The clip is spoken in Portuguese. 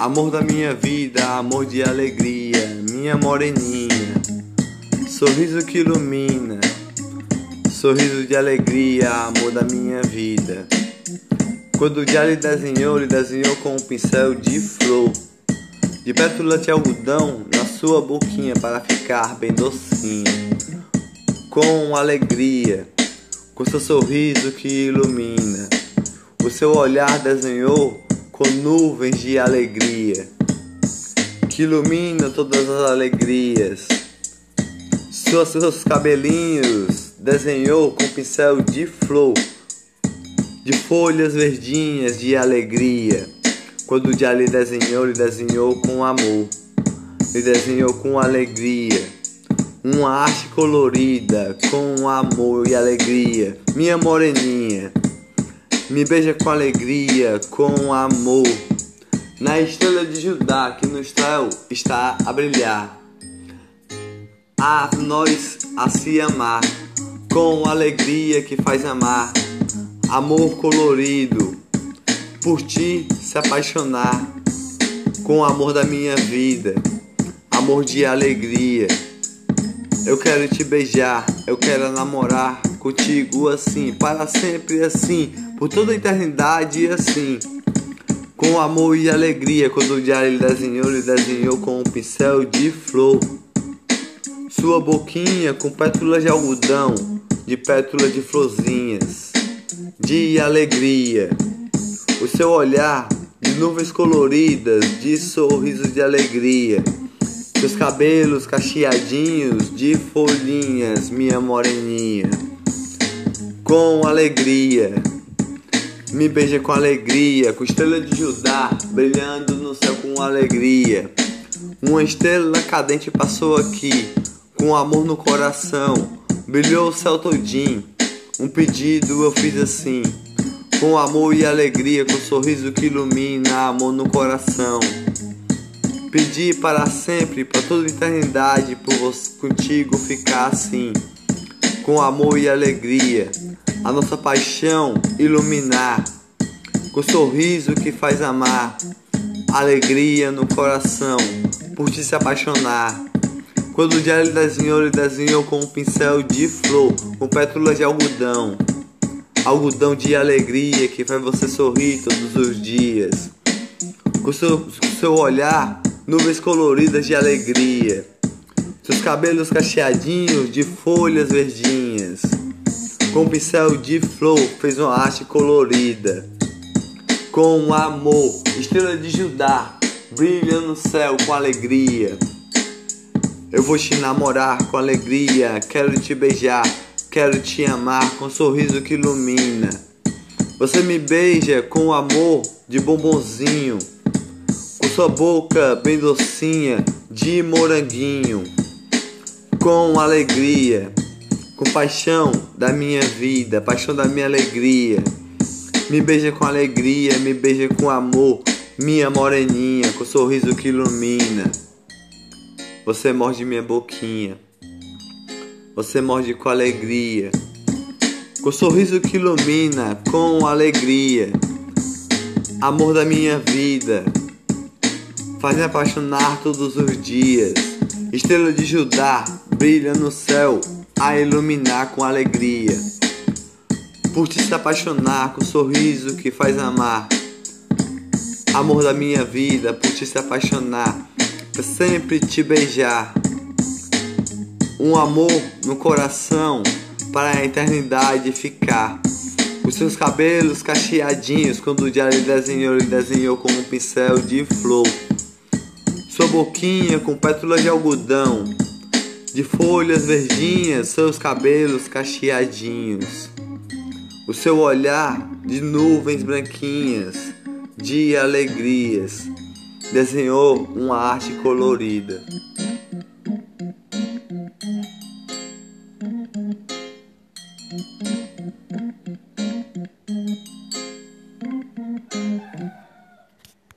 Amor da minha vida, amor de alegria, minha moreninha. Sorriso que ilumina, sorriso de alegria, amor da minha vida. Quando o dia lhe desenhou, lhe desenhou com um pincel de flor, de pétula de algodão na sua boquinha para ficar bem docinha. Com alegria, com seu sorriso que ilumina, o seu olhar desenhou com nuvens de alegria, que ilumina todas as alegrias. Seus, seus cabelinhos desenhou com pincel de flor, de folhas verdinhas de alegria. Quando o dia lhe desenhou, lhe desenhou com amor, lhe desenhou com alegria. Uma arte colorida com amor e alegria. Minha moreninha, me beija com alegria, com amor. Na estrela de Judá que no céu está a brilhar. A nós a se amar, com alegria que faz amar. Amor colorido, por ti se apaixonar. Com o amor da minha vida, amor de alegria. Eu quero te beijar, eu quero namorar contigo assim, para sempre assim por toda a eternidade assim. Com amor e alegria, quando o diário desenhou, ele desenhou com um pincel de flor. Sua boquinha com pétalas de algodão, de pétalas de florzinhas, de alegria. O seu olhar de nuvens coloridas, de sorrisos de alegria. Seus cabelos cacheadinhos de folhinhas, minha moreninha. Com alegria. Me beija com alegria, com estrela de Judá brilhando no céu com alegria. Uma estrela cadente passou aqui, com amor no coração, brilhou o céu todinho. Um pedido eu fiz assim, com amor e alegria, com sorriso que ilumina, amor no coração. Pedi para sempre, para toda eternidade, por você contigo ficar assim, com amor e alegria a nossa paixão iluminar, com sorriso que faz amar, alegria no coração, por te se apaixonar. Quando o dia ele desenhou, ele desenhou com um pincel de flor, com pétalas de algodão, algodão de alegria que faz você sorrir todos os dias. Com seu, seu olhar, nuvens coloridas de alegria, seus cabelos cacheadinhos de folhas verdinhas com pincel de flor fez uma arte colorida. Com amor, estrela de Judá brilha no céu com alegria. Eu vou te namorar com alegria, quero te beijar, quero te amar com um sorriso que ilumina. Você me beija com amor de bombonzinho, com sua boca bem docinha de moranguinho, com alegria com paixão da minha vida, paixão da minha alegria. Me beija com alegria, me beija com amor, minha moreninha, com sorriso que ilumina. Você morde minha boquinha, você morde com alegria, com sorriso que ilumina, com alegria. Amor da minha vida, faz me apaixonar todos os dias. Estrela de Judá brilha no céu a iluminar com alegria. Por te se apaixonar com o sorriso que faz amar. Amor da minha vida, por te se apaixonar, pra sempre te beijar. Um amor no coração para a eternidade ficar. Os seus cabelos cacheadinhos, quando o diário desenhou, ele desenhou com um pincel de flor. Sua boquinha com pétalas de algodão de folhas verdinhas, seus cabelos cacheadinhos, o seu olhar de nuvens branquinhas, de alegrias, desenhou uma arte colorida.